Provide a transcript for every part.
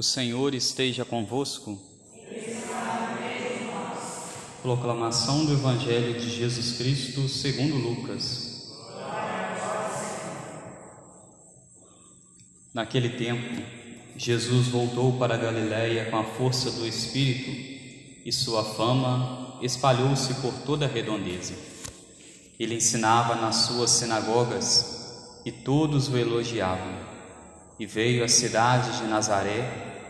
O Senhor esteja convosco. Proclamação do Evangelho de Jesus Cristo segundo Lucas. Naquele tempo, Jesus voltou para Galiléia com a força do Espírito e sua fama espalhou-se por toda a redondeza. Ele ensinava nas suas sinagogas e todos o elogiavam. E veio à cidade de Nazaré,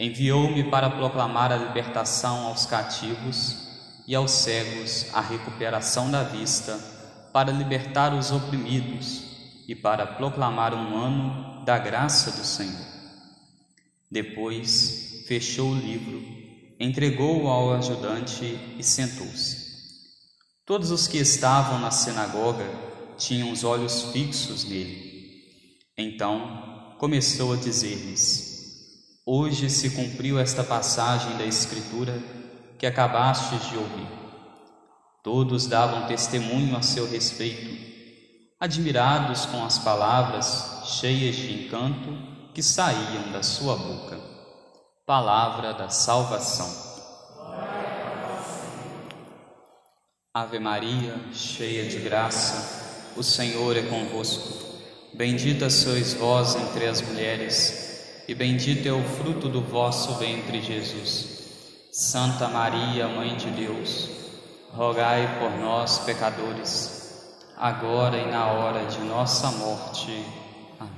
Enviou-me para proclamar a libertação aos cativos e aos cegos a recuperação da vista, para libertar os oprimidos e para proclamar um ano da graça do Senhor. Depois fechou o livro, entregou-o ao ajudante e sentou-se. Todos os que estavam na sinagoga tinham os olhos fixos nele. Então começou a dizer-lhes: Hoje se cumpriu esta passagem da Escritura que acabastes de ouvir. Todos davam testemunho a seu respeito, admirados com as palavras cheias de encanto que saíam da sua boca. Palavra da salvação. Ave Maria, cheia de graça, o Senhor é convosco. Bendita sois vós entre as mulheres, e bendito é o fruto do vosso ventre, Jesus. Santa Maria, Mãe de Deus, rogai por nós, pecadores, agora e na hora de nossa morte. Amém.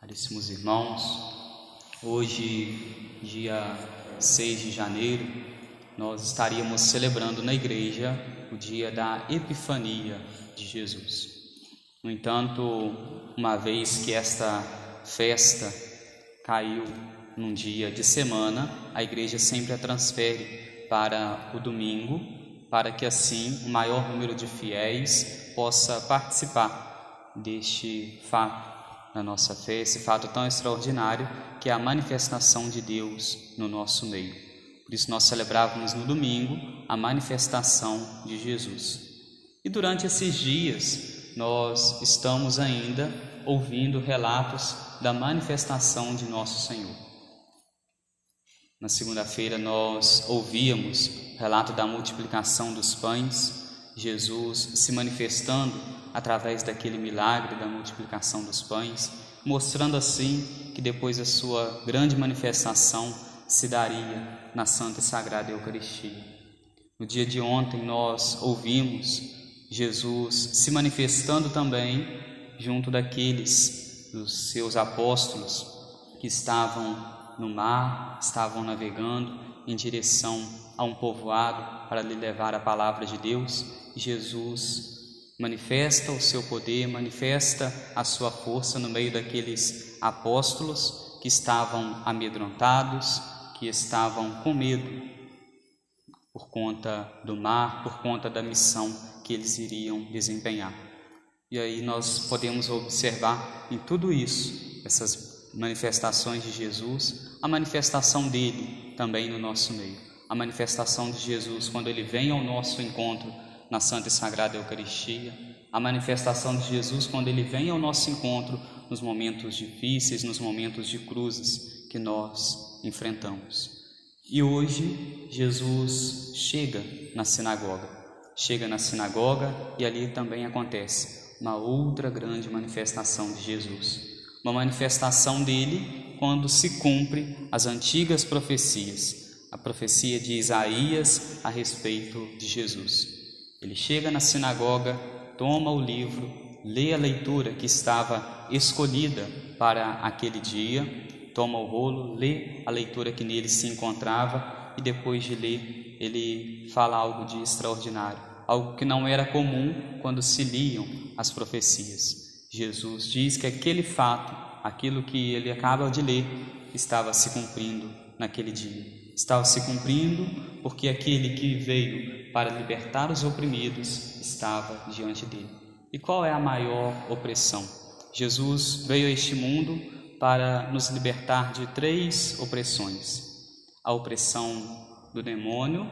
Caríssimos irmãos, hoje, dia 6 de janeiro, nós estaríamos celebrando na igreja o dia da Epifania de Jesus. No entanto, uma vez que esta festa caiu num dia de semana, a igreja sempre a transfere para o domingo, para que assim o maior número de fiéis possa participar deste fato na nossa fé, esse fato tão extraordinário que é a manifestação de Deus no nosso meio. Por isso nós celebrávamos no domingo a manifestação de Jesus. E durante esses dias nós estamos ainda ouvindo relatos da manifestação de nosso Senhor. Na segunda-feira nós ouvíamos o relato da multiplicação dos pães, Jesus se manifestando através daquele milagre da multiplicação dos pães, mostrando assim que depois da sua grande manifestação se daria na Santa e Sagrada Eucaristia. No dia de ontem nós ouvimos Jesus se manifestando também junto daqueles dos seus apóstolos que estavam no mar, estavam navegando em direção a um povoado para lhe levar a palavra de Deus. Jesus manifesta o seu poder, manifesta a sua força no meio daqueles apóstolos que estavam amedrontados, que estavam com medo por conta do mar, por conta da missão que eles iriam desempenhar. E aí nós podemos observar em tudo isso, essas manifestações de Jesus, a manifestação dele também no nosso meio. A manifestação de Jesus quando ele vem ao nosso encontro na Santa e Sagrada Eucaristia, a manifestação de Jesus quando ele vem ao nosso encontro nos momentos difíceis, nos momentos de cruzes que nós enfrentamos. E hoje Jesus chega na sinagoga chega na sinagoga e ali também acontece uma outra grande manifestação de Jesus. Uma manifestação dele quando se cumpre as antigas profecias, a profecia de Isaías a respeito de Jesus. Ele chega na sinagoga, toma o livro, lê a leitura que estava escolhida para aquele dia, toma o rolo, lê a leitura que nele se encontrava e depois de ler ele fala algo de extraordinário, algo que não era comum quando se liam as profecias. Jesus diz que aquele fato, aquilo que ele acaba de ler, estava se cumprindo naquele dia. Estava se cumprindo porque aquele que veio para libertar os oprimidos estava diante dele. E qual é a maior opressão? Jesus veio a este mundo para nos libertar de três opressões: a opressão do demônio,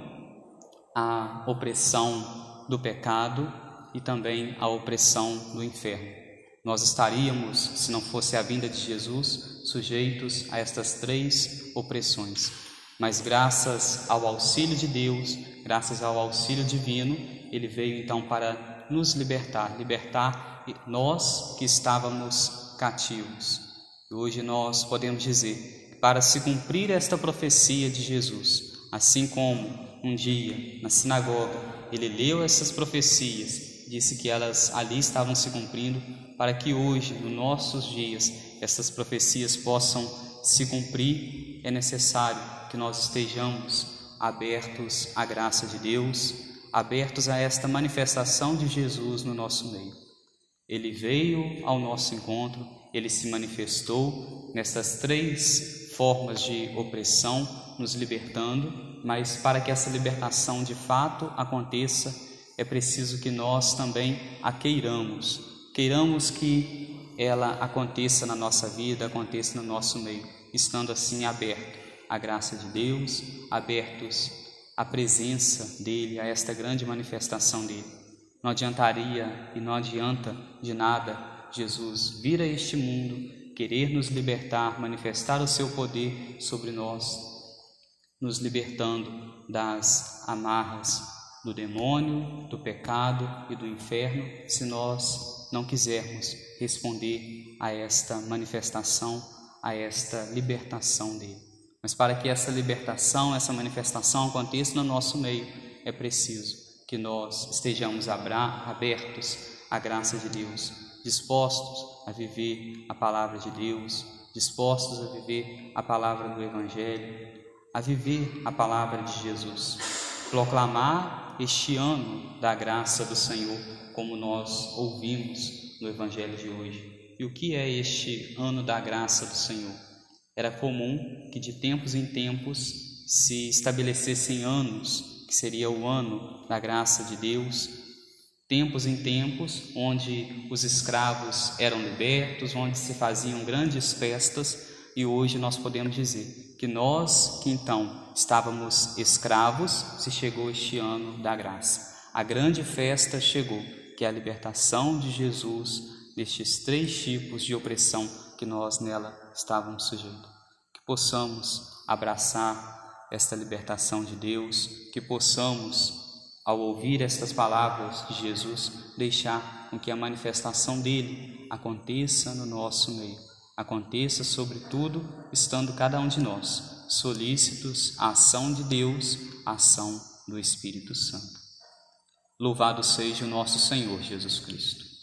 a opressão do pecado e também a opressão do inferno. Nós estaríamos, se não fosse a vinda de Jesus, sujeitos a estas três opressões. Mas graças ao auxílio de Deus, graças ao auxílio divino, ele veio então para nos libertar, libertar nós que estávamos cativos. E hoje nós podemos dizer para se cumprir esta profecia de Jesus, assim como um dia na sinagoga ele leu essas profecias, disse que elas ali estavam se cumprindo, para que hoje, nos nossos dias, essas profecias possam se cumprir, é necessário que nós estejamos abertos à graça de Deus, abertos a esta manifestação de Jesus no nosso meio. Ele veio ao nosso encontro, ele se manifestou nessas três formas de opressão, nos libertando, mas para que essa libertação de fato aconteça, é preciso que nós também a queiramos, queiramos que ela aconteça na nossa vida, aconteça no nosso meio, estando assim aberto à graça de Deus, abertos à presença dele, a esta grande manifestação dele. Não adiantaria e não adianta de nada Jesus vir a este mundo, querer nos libertar, manifestar o seu poder sobre nós, nos libertando das amarras do demônio, do pecado e do inferno, se nós não quisermos responder a esta manifestação, a esta libertação dele. Mas para que essa libertação, essa manifestação aconteça no nosso meio, é preciso que nós estejamos abertos à graça de Deus, dispostos a viver a palavra de Deus, dispostos a viver a palavra do Evangelho, a viver a palavra de Jesus, proclamar este ano da graça do Senhor, como nós ouvimos no Evangelho de hoje. E o que é este ano da graça do Senhor? Era comum que de tempos em tempos se estabelecessem anos, que seria o ano da graça de Deus, tempos em tempos onde os escravos eram libertos, onde se faziam grandes festas, e hoje nós podemos dizer que nós que então estávamos escravos, se chegou este ano da graça. A grande festa chegou, que é a libertação de Jesus destes três tipos de opressão que nós nela estávamos sujeitos. Que possamos abraçar esta libertação de Deus, que possamos, ao ouvir estas palavras de Jesus, deixar com que a manifestação dele aconteça no nosso meio, aconteça sobretudo estando cada um de nós solícitos à ação de Deus, à ação do Espírito Santo. Louvado seja o nosso Senhor Jesus Cristo.